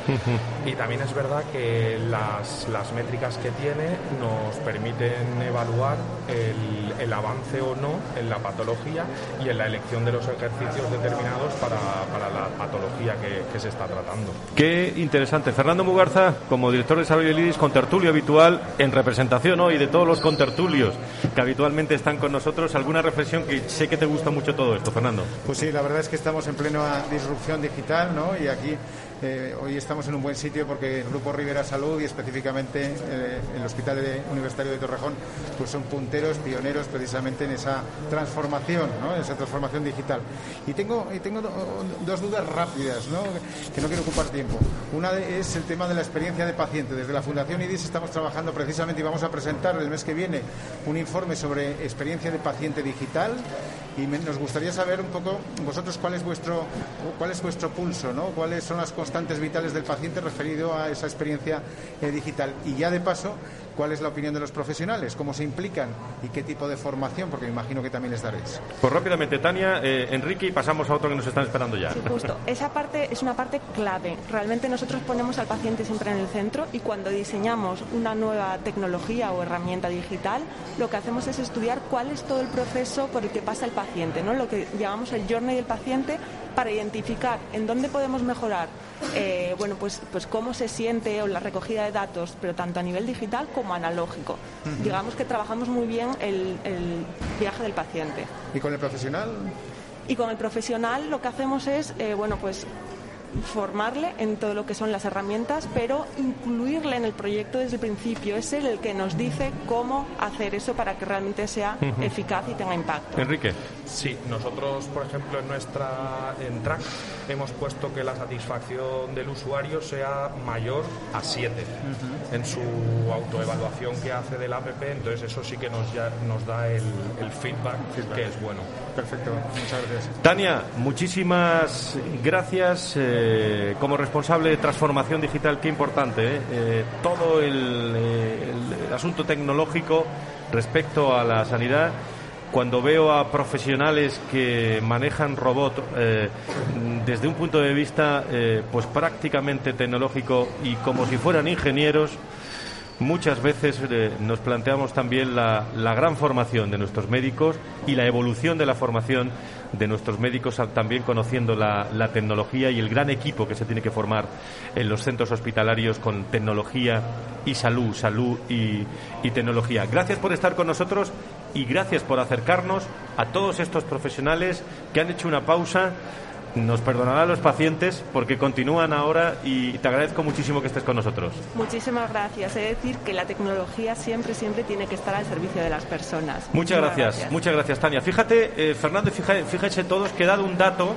y también es verdad que las, las, métricas que tiene nos permiten evaluar el, el, avance o no en la patología y en la elección de los ejercicios determinados para, para la patología que, que, se está tratando. Qué interesante. Fernando Mugarza, como director de Salud y con tertulio habitual en representación hoy de todos los contertulios que habitualmente están con nosotros, ¿alguna reflexión que sé que te gusta mucho todo esto, Fernando? Pues sí, la verdad es que estamos en plena disrupción digital, ¿no? Y aquí eh, hoy estamos en un buen sitio porque el Grupo Rivera Salud y específicamente eh, el Hospital Universitario de Torrejón pues son punteros, pioneros precisamente en esa transformación, ¿no? esa transformación digital. Y tengo, y tengo do, dos dudas rápidas, ¿no? que no quiero ocupar tiempo. Una es el tema de la experiencia de paciente. Desde la Fundación IDIS estamos trabajando precisamente y vamos a presentar el mes que viene un informe sobre experiencia de paciente digital y me, nos gustaría saber un poco vosotros cuál es vuestro cuál es vuestro pulso, ¿no? cuáles son las constantes vitales del paciente referido a esa experiencia eh, digital. Y ya de paso, ¿cuál es la opinión de los profesionales? ¿Cómo se implican? ¿Y qué tipo de formación? Porque me imagino que también les daréis. Pues rápidamente, Tania, eh, Enrique, y pasamos a otro que nos están esperando ya. Sí, justo. Esa parte es una parte clave. Realmente nosotros ponemos al paciente siempre en el centro y cuando diseñamos una nueva tecnología o herramienta digital, lo que hacemos es estudiar cuál es todo el proceso por el que pasa el paciente, ¿no? Lo que llamamos el journey del paciente para identificar en dónde podemos mejorar eh, bueno, pues, pues cómo se siente o la recogida de datos, pero tanto a nivel digital como analógico. Uh -huh. Digamos que trabajamos muy bien el, el, viaje del paciente. ¿Y con el profesional? Y con el profesional lo que hacemos es, eh, bueno, pues formarle en todo lo que son las herramientas, pero incluirle en el proyecto desde el principio. Es él el que nos dice cómo hacer eso para que realmente sea uh -huh. eficaz y tenga impacto. Enrique. Sí, nosotros, por ejemplo, en nuestra en track hemos puesto que la satisfacción del usuario sea mayor a 7 uh -huh. en su autoevaluación que hace del app, entonces eso sí que nos, ya, nos da el, el feedback, feedback, que es bueno. Perfecto, muchas gracias. Tania, muchísimas gracias. Eh, como responsable de transformación digital, qué importante, ¿eh? Eh, todo el, asunto tecnológico respecto a la sanidad cuando veo a profesionales que manejan robot eh, desde un punto de vista eh, pues prácticamente tecnológico y como si fueran ingenieros muchas veces eh, nos planteamos también la, la, gran formación de nuestros médicos y la evolución de la formación de nuestros médicos también conociendo la, la, tecnología y el gran equipo que se tiene que formar en los centros hospitalarios con tecnología y salud, salud y, y tecnología. Gracias por estar con nosotros y gracias por acercarnos a todos estos profesionales que han hecho una pausa nos perdonarán los pacientes porque continúan ahora y te agradezco muchísimo que estés con nosotros. Muchísimas gracias. Es decir, que la tecnología siempre, siempre tiene que estar al servicio de las personas. Muchas gracias, gracias, muchas gracias, Tania. Fíjate, eh, Fernando, fíjate, fíjense todos que he dado un dato.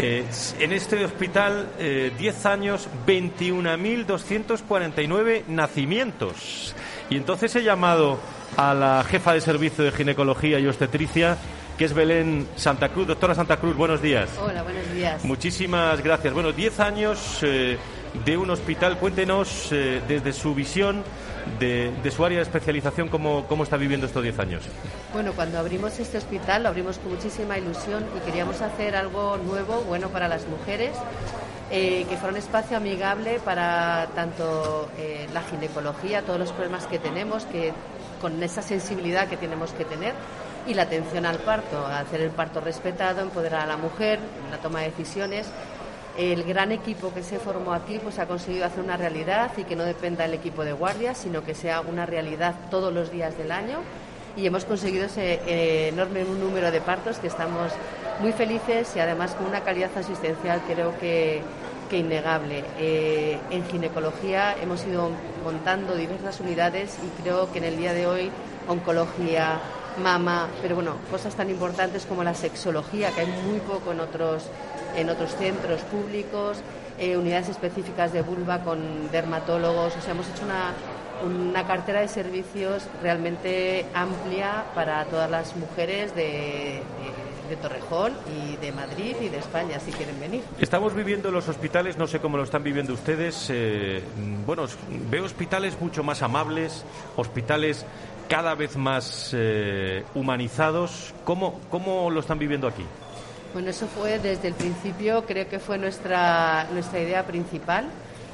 Eh, en este hospital, eh, 10 años, 21.249 nacimientos. Y entonces he llamado a la jefa de servicio de ginecología y obstetricia que es Belén Santa Cruz. Doctora Santa Cruz, buenos días. Hola, buenos días. Muchísimas gracias. Bueno, 10 años, eh, de un hospital. Cuéntenos eh, desde su visión de, de, su área de especialización cómo, cómo está viviendo estos 10 años. Bueno, cuando abrimos este hospital lo abrimos con muchísima ilusión y queríamos hacer algo nuevo, bueno para las mujeres eh, que fuera un espacio amigable para tanto eh, la ginecología, todos los problemas que tenemos, que con esa sensibilidad que tenemos que tener, y la atención al parto, hacer el parto respetado, empoderar a la mujer, la toma de decisiones. El gran equipo que se formó aquí pues ha conseguido hacer una realidad y que no dependa del equipo de guardias, sino que sea una realidad todos los días del año y hemos conseguido ese eh, enorme número de partos que estamos muy felices y además con una calidad asistencial creo que, que innegable. Eh, en ginecología hemos ido montando diversas unidades y creo que en el día de hoy oncología, mama, pero bueno, cosas tan importantes como la sexología, que hay muy poco en otros, en otros centros públicos, eh, unidades específicas de vulva con dermatólogos, o sea, hemos hecho una, una cartera de servicios realmente amplia para todas las mujeres de, de, Torrejón y de Madrid y de España, si quieren venir. Estamos viviendo los hospitales, no sé cómo lo están viviendo ustedes. Eh, bueno, veo hospitales mucho más amables, hospitales cada vez más eh, humanizados. ¿Cómo, ¿Cómo lo están viviendo aquí? Bueno, eso fue desde el principio, creo que fue nuestra, nuestra idea principal.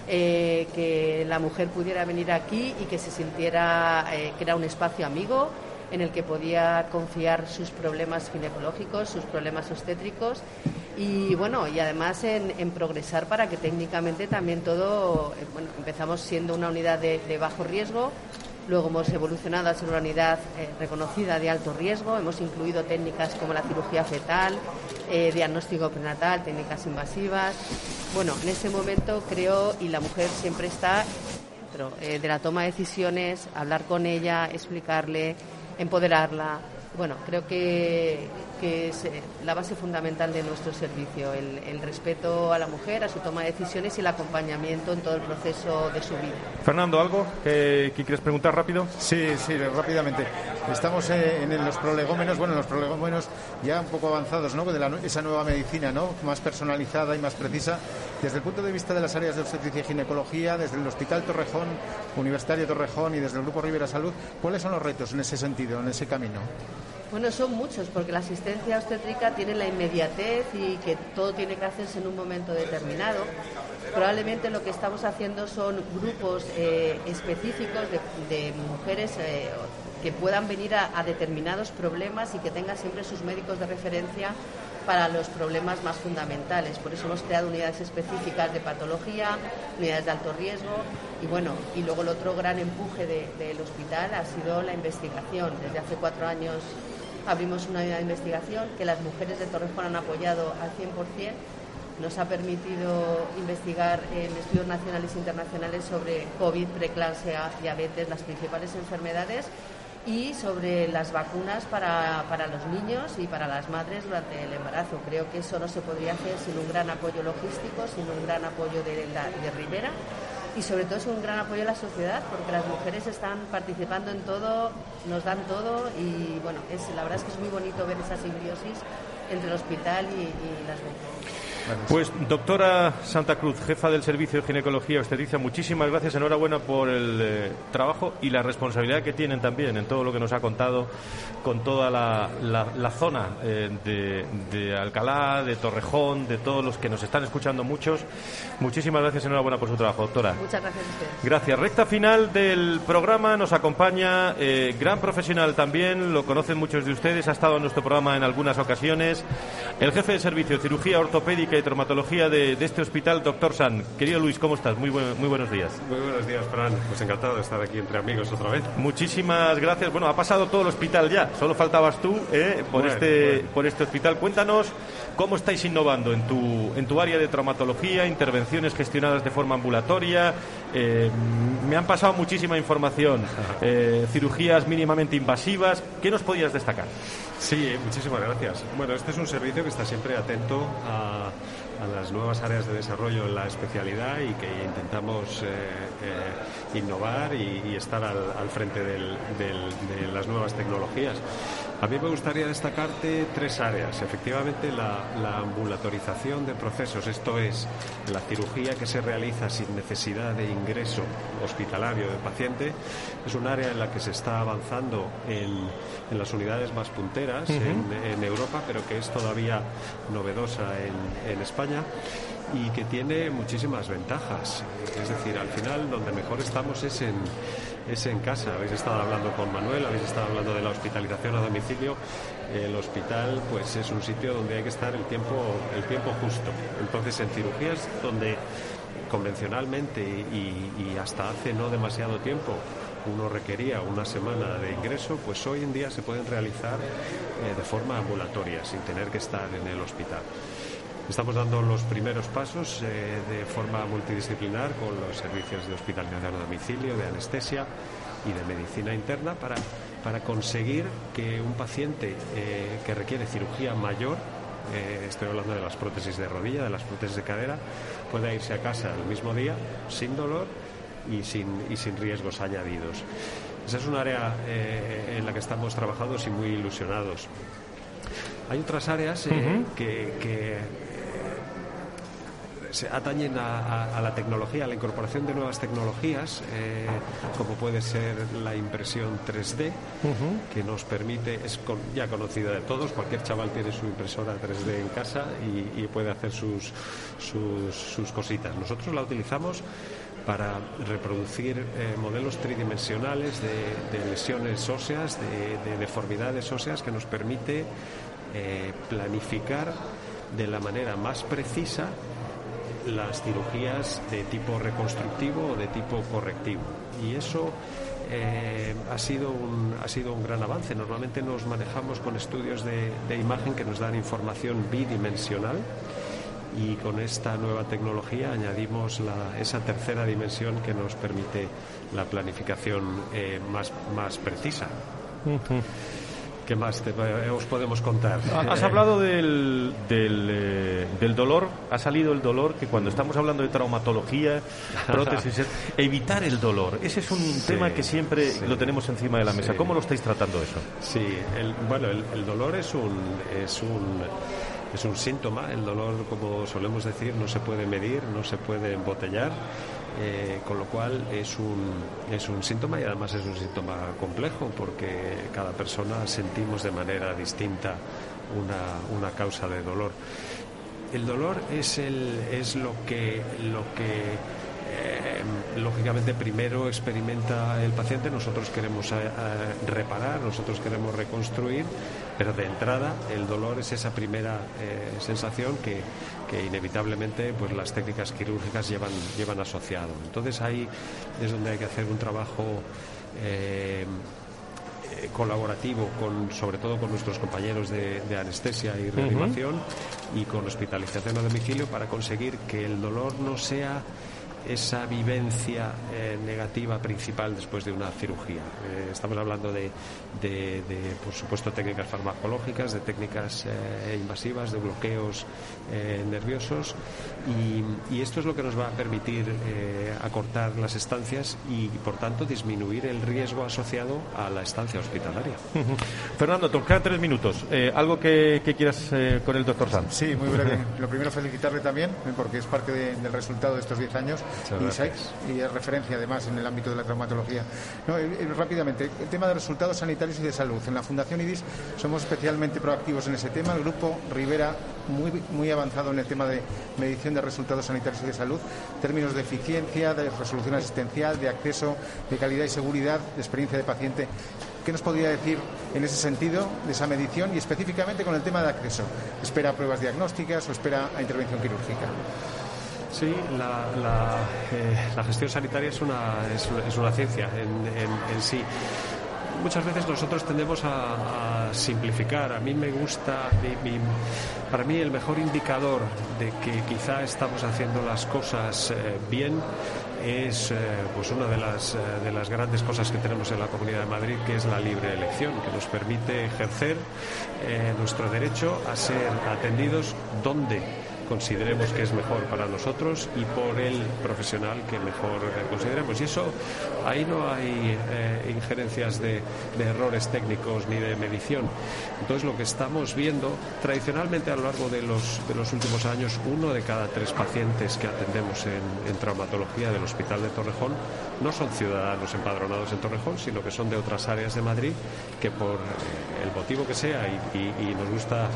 Eh, que la mujer pudiera venir aquí y que se sintiera eh, que era un espacio amigo en el que podía confiar sus problemas ginecológicos, sus problemas obstétricos y bueno, y además en, progresar para que técnicamente también todo, bueno, empezamos siendo una unidad de, de bajo riesgo, Luego hemos evolucionado a ser una unidad eh, reconocida de alto riesgo. Hemos incluido técnicas como la cirugía fetal, eh, diagnóstico prenatal, técnicas invasivas. Bueno, en ese momento creo, y la mujer siempre está dentro eh, de la toma de decisiones, hablar con ella, explicarle, empoderarla. Bueno, creo que, que es eh, la base fundamental de nuestro servicio, el, el, respeto a la mujer, a su toma de decisiones y el acompañamiento en todo el proceso de su vida. Fernando, ¿algo que, que quieres preguntar rápido? Sí, sí, rápidamente. Estamos eh, en los prolegómenos, bueno, en los prolegómenos ya un poco avanzados, ¿no? De la, esa nueva medicina, ¿no? Más personalizada y más precisa. Desde el punto de vista de las áreas de obstetricia y ginecología, desde el Hospital Torrejón, Universitario Torrejón y desde el Grupo Rivera Salud, ¿cuáles son los retos en ese sentido, en ese camino? Bueno, son muchos, porque la asistencia obstétrica tiene la inmediatez y que todo tiene que hacerse en un momento determinado. Probablemente lo que estamos haciendo son grupos eh, específicos de, mujeres eh, que puedan venir a, determinados problemas y que tengan siempre sus médicos de referencia para los problemas más fundamentales. Por eso hemos creado unidades específicas de patología, unidades de alto riesgo y bueno, y luego el otro gran empuje del de, hospital ha sido la investigación. Desde hace cuatro años abrimos una unidad de investigación que las mujeres de Torrejón han apoyado al 100%. Nos ha permitido investigar en estudios nacionales e internacionales sobre COVID, preeclampsia, diabetes, las principales enfermedades y sobre las vacunas para, para, los niños y para las madres durante el embarazo. Creo que eso no se podría hacer sin un gran apoyo logístico, sin un gran apoyo de, la, de Rivera y sobre todo es un gran apoyo a la sociedad porque las mujeres están participando en todo, nos dan todo y bueno, es, la verdad es que es muy bonito ver esa simbiosis entre el hospital y, y las mujeres. Pues doctora Santa Cruz, jefa del Servicio de Ginecología Obstetricia, muchísimas gracias, enhorabuena por el eh, trabajo y la responsabilidad que tienen también en todo lo que nos ha contado con toda la, la, la zona eh, de, de, Alcalá, de Torrejón, de todos los que nos están escuchando muchos. Muchísimas gracias, enhorabuena por su trabajo, doctora. Muchas gracias a ustedes. Gracias. Recta final del programa nos acompaña eh, gran profesional también, lo conocen muchos de ustedes, ha estado en nuestro programa en algunas ocasiones, el jefe de servicio de cirugía ortopédica y traumatología de, de, este hospital, doctor San. Querido Luis, ¿cómo estás? Muy, buen, muy buenos días. Muy buenos días, Fran. Pues encantado de estar aquí entre amigos otra vez. Muchísimas gracias. Bueno, ha pasado todo el hospital ya, solo faltabas tú eh, por, bueno, este, bueno. por este hospital. Cuéntanos cómo estáis innovando en tu, en tu área de traumatología, intervenciones gestionadas de forma ambulatoria. Eh, me han pasado muchísima información, [LAUGHS] eh, cirugías mínimamente invasivas. ¿Qué nos podías destacar? Sí, muchísimas gracias. Bueno, este es un servicio que está siempre atento a, a las nuevas áreas de desarrollo en la especialidad y que intentamos eh, eh, innovar y, estar al, frente de las nuevas tecnologías. A mí me gustaría destacarte tres áreas. Efectivamente, la, ambulatorización de procesos, esto es, la cirugía que se realiza sin necesidad de ingreso hospitalario del paciente, es un área en la que se está avanzando en, las unidades más punteras en, Europa, pero que es todavía novedosa en España y que tiene muchísimas ventajas. Es decir, al final donde mejor estamos es en, es en casa. Habéis estado hablando con Manuel, habéis estado hablando de la hospitalización a domicilio. El hospital pues es un sitio donde hay que estar el tiempo, el tiempo justo. Entonces en cirugías donde convencionalmente y, hasta hace no demasiado tiempo uno requería una semana de ingreso, pues hoy en día se pueden realizar eh, de forma ambulatoria, sin tener que estar en el hospital. Estamos dando los primeros pasos eh, de forma multidisciplinar con los servicios de hospitalización a domicilio, de anestesia y de medicina interna para, para conseguir que un paciente eh, que requiere cirugía mayor, eh, estoy hablando de las prótesis de rodilla, de las prótesis de cadera, pueda irse a casa el mismo día sin dolor y sin, y sin riesgos añadidos. Esa es un área en la que estamos trabajando y muy ilusionados. Hay otras áreas que se atañen a, la tecnología, a la incorporación de nuevas tecnologías, eh, como puede ser la impresión 3D, que nos permite, es ya conocida de todos, cualquier chaval tiene su impresora 3D en casa y, puede hacer sus, sus, cositas. Nosotros la utilizamos para reproducir eh, modelos tridimensionales de, lesiones óseas, de, deformidades óseas, que nos permite eh, planificar de la manera más precisa las cirugías de tipo reconstructivo o de tipo correctivo. Y eso eh, ha, sido un, ha sido un gran avance. Normalmente nos manejamos con estudios de, imagen que nos dan información bidimensional y con esta nueva tecnología añadimos esa tercera dimensión que nos permite la planificación eh, más, más precisa. ¿Qué más eh, os podemos contar? Has hablado del, eh, del, dolor, ha salido el dolor, que cuando estamos hablando de traumatología, [LAUGHS] prótesis, evitar el dolor. Ese es un tema que siempre lo tenemos encima de la mesa. ¿Cómo lo estáis tratando eso? Sí, el, bueno, el, dolor es un, es un es un síntoma. El dolor, como solemos decir, no se puede medir, no se puede embotellar. Eh, con lo cual es un, es un síntoma y además es un síntoma complejo porque cada persona sentimos de manera distinta una, una causa de dolor. El dolor es, el, es lo que, lo que eh, lógicamente primero experimenta el paciente, nosotros queremos eh, reparar, nosotros queremos reconstruir, pero de entrada el dolor es esa primera sensación que, inevitablemente pues las técnicas quirúrgicas llevan, llevan asociado. Entonces ahí es donde hay que hacer un trabajo colaborativo con sobre todo con nuestros compañeros de, anestesia y reanimación y con hospitalización a domicilio para conseguir que el dolor no sea esa vivencia eh, negativa principal después de una cirugía. Eh, estamos hablando de, de, por supuesto, técnicas farmacológicas, de técnicas eh, invasivas, de bloqueos nerviosos y, esto es lo que nos va a permitir acortar las estancias y, por tanto, disminuir el riesgo asociado a la estancia hospitalaria. Fernando, te quedan tres minutos. ¿Algo que, quieras con el doctor Sanz? Sí, muy breve. [LAUGHS] Lo primero, felicitarle también, porque es parte del resultado de estos diez años y, es referencia además en el ámbito de la traumatología. rápidamente, el tema de resultados sanitarios y de salud. En la Fundación IDIS somos especialmente proactivos en ese tema. El grupo Rivera muy, muy avanzado en el tema de medición de resultados sanitarios y de salud, términos de eficiencia, de resolución asistencial, de acceso, de calidad y seguridad, de experiencia de paciente. ¿Qué nos podría decir en ese sentido de esa medición y específicamente con el tema de acceso? ¿Espera pruebas diagnósticas o espera a intervención quirúrgica? Sí, la, eh, gestión sanitaria es una, es, una ciencia en, sí. Muchas veces nosotros tendemos a, simplificar. A mí me gusta, para mí el mejor indicador de que quizá estamos haciendo las cosas eh, bien es eh, pues una de las, de las grandes cosas que tenemos en la Comunidad de Madrid, que es la libre elección, que nos permite ejercer nuestro derecho a ser atendidos donde consideremos que es mejor para nosotros y por el profesional que mejor eh, consideremos. Y eso, ahí no hay eh, injerencias de, errores técnicos ni de medición. Entonces, lo que estamos viendo, tradicionalmente a lo largo de los, de los últimos años, uno de cada tres pacientes que atendemos en, en traumatología del Hospital de Torrejón no son ciudadanos empadronados en Torrejón, sino que son de otras áreas de Madrid que por el motivo que sea y, nos gusta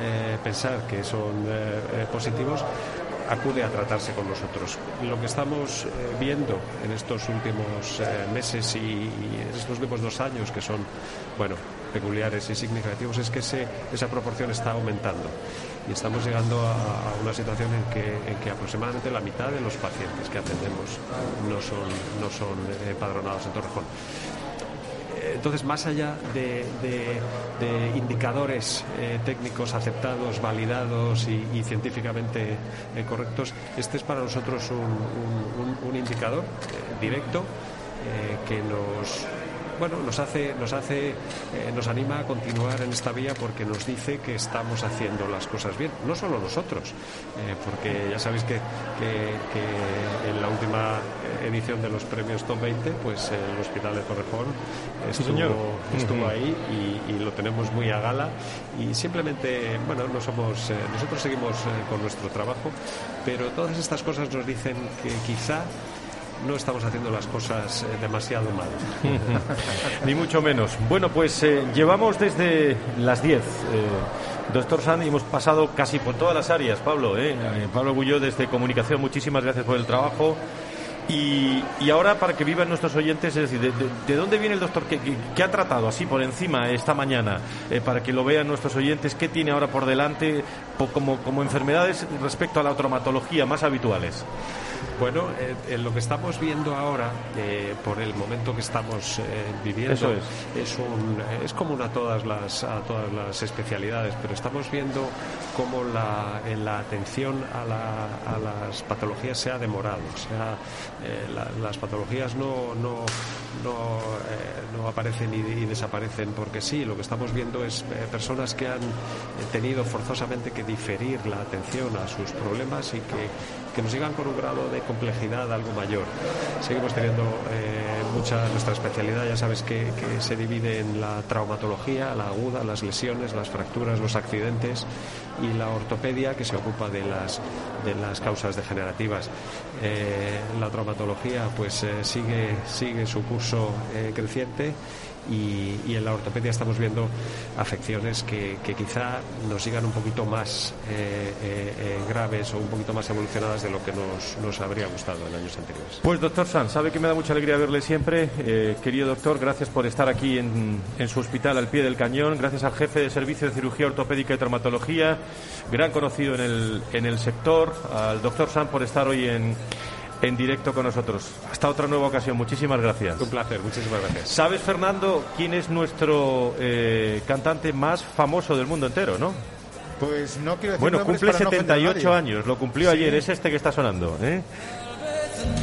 eh, pensar que son eh, positivos, acude a tratarse con nosotros. Lo que estamos eh, viendo en estos últimos meses y, en estos últimos dos años, que son, bueno, peculiares y significativos, es que esa proporción está aumentando. Y estamos llegando a, una situación en que, en que, aproximadamente la mitad de los pacientes que atendemos no son, no son empadronados en Torrejón entonces, más allá de, indicadores eh, técnicos aceptados, validados y, científicamente eh, correctos, este es para nosotros un, indicador eh, directo que nos bueno, nos hace, nos hace, eh, nos anima a continuar en esta vía porque nos dice que estamos haciendo las cosas bien. No solo nosotros, eh, porque ya sabéis que, en la última edición de los premios Top 20, pues el Hospital de Torrejón estuvo, estuvo ahí y, lo tenemos muy a gala. Y simplemente, bueno, no somos, eh, nosotros seguimos con nuestro trabajo, pero todas estas cosas nos dicen que quizá no estamos haciendo las cosas eh, demasiado mal. [LAUGHS] Ni mucho menos. Bueno, pues eh, llevamos desde las 10. Eh, doctor Sandy, hemos pasado casi por todas las áreas, Pablo. Pablo Gulló desde Comunicación, muchísimas gracias por el trabajo. Y, ahora, para que vivan nuestros oyentes, es decir, ¿de, dónde viene el doctor que, ha tratado así por encima esta mañana? para que lo vean nuestros oyentes, ¿qué tiene ahora por delante como, como enfermedades respecto a la traumatología más habituales? Bueno, eh, lo que estamos viendo ahora, eh, por el momento que estamos eh, viviendo, es. Es, común a todas, las, a todas las especialidades, pero estamos viendo cómo la, la atención a, las patologías se ha demorado. O sea, las patologías no, no, no, aparecen y, desaparecen porque sí. Lo que estamos viendo es personas que han tenido forzosamente que diferir la atención a sus problemas y que, que nos llegan con un grado de complejidad algo mayor. Seguimos teniendo eh, mucha nuestra especialidad, ya sabes que, se divide en la traumatología, la aguda, las lesiones, las fracturas, los accidentes y la ortopedia que se ocupa de las de las causas degenerativas. Eh, la traumatología pues eh, sigue sigue su curso creciente y, en la ortopedia estamos viendo afecciones que, quizá nos sigan un poquito más eh, eh, eh, graves o un poquito más evolucionadas de lo que nos, habría gustado en años anteriores. Pues doctor San, sabe que me da mucha alegría verle siempre. querido doctor, gracias por estar aquí en, en su hospital al pie del cañón. Gracias al jefe de servicio de cirugía ortopédica y traumatología, gran conocido en el, en el sector, al doctor San por estar hoy en en directo con nosotros. Hasta otra nueva ocasión. Muchísimas gracias. Un placer, muchísimas gracias. ¿Sabes, Fernando, quién es nuestro eh, cantante más famoso del mundo entero, no? Pues no quiero decir Bueno, cumple 78 años, lo cumplió ayer, es este que está sonando. ¿eh?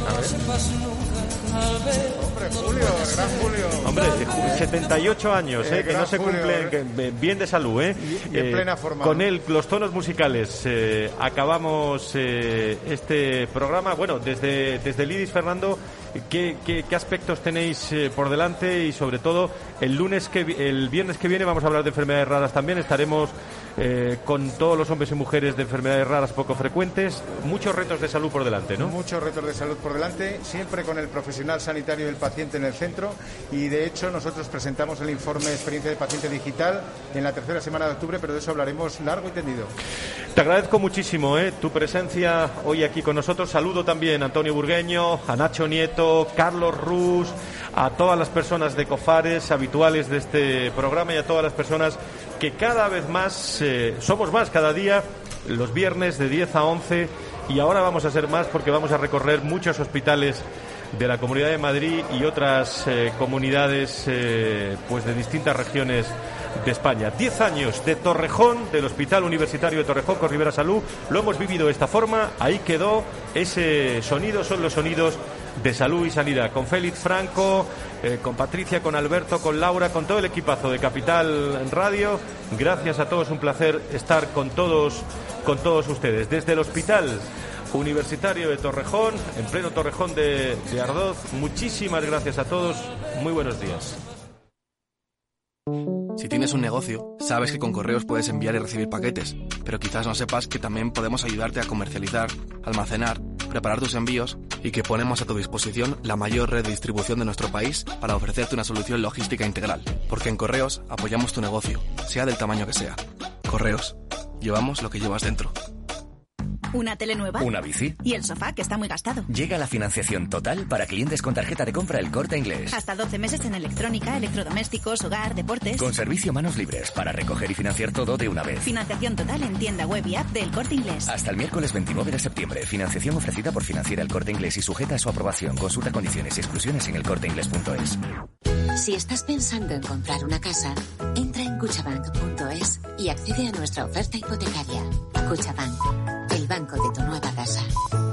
A ver. Hombre, Julio, gran Julio. Hombre, 78 años, eh, que no se cumplen, bien de salud, ¿eh? Y, en plena forma. Con él, los tonos musicales, acabamos este programa. Bueno, desde, desde Lidis, Fernando, ¿qué, qué, aspectos tenéis por delante? Y sobre todo, el lunes que el viernes que viene vamos a hablar de enfermedades raras también. Estaremos eh, con todos los hombres y mujeres de enfermedades raras poco frecuentes. Muchos retos de salud por delante, ¿no? Muchos retos de salud por delante, siempre con el profesional sanitario y el paciente en el centro. Y de hecho, nosotros presentamos el informe de experiencia de paciente digital en la tercera semana de octubre, pero de eso hablaremos largo y tendido. Te agradezco muchísimo ¿eh? tu presencia hoy aquí con nosotros. Saludo también a Antonio Burgueño, a Nacho Nieto, Carlos Rus, a todas las personas de Cofares habituales de este programa y a todas las personas que cada vez más eh, somos más cada día, los viernes de 10 a 11 y ahora vamos a ser más porque vamos a recorrer muchos hospitales de la Comunidad de Madrid y otras eh, comunidades eh, pues de distintas regiones de España. Diez años de Torrejón, del Hospital Universitario de Torrejón con Rivera Salud. Lo hemos vivido de esta forma. Ahí quedó. Ese sonido son los sonidos de salud y sanidad. Con Félix Franco, eh, con Patricia, con Alberto, con Laura, con todo el equipazo de Capital Radio. Gracias a todos, un placer estar con todos con todos ustedes. Desde el Hospital Universitario de Torrejón, en pleno Torrejón de, de Ardoz, muchísimas gracias a todos. Muy buenos días. Si tienes un negocio, sabes que con correos puedes enviar y recibir paquetes, pero quizás no sepas que también podemos ayudarte a comercializar, almacenar, preparar tus envíos y que ponemos a tu disposición la mayor red de distribución de nuestro país para ofrecerte una solución logística integral. Porque en correos apoyamos tu negocio, sea del tamaño que sea. Correos, llevamos lo que llevas dentro. ¿Una tele nueva? ¿Una bici? ¿Y el sofá, que está muy gastado? Llega la financiación total para clientes con tarjeta de compra El Corte Inglés. Hasta 12 meses en electrónica, electrodomésticos, hogar, deportes. Con servicio manos libres para recoger y financiar todo de una vez. Financiación total en tienda web y app del Corte Inglés. Hasta el miércoles 29 de septiembre. Financiación ofrecida por Financiera El Corte Inglés y sujeta a su aprobación. Consulta condiciones y exclusiones en elcorteinglés.es. Si estás pensando en comprar una casa, entra en cuchabank.es y accede a nuestra oferta hipotecaria. Cuchabank, banco de tu nueva casa.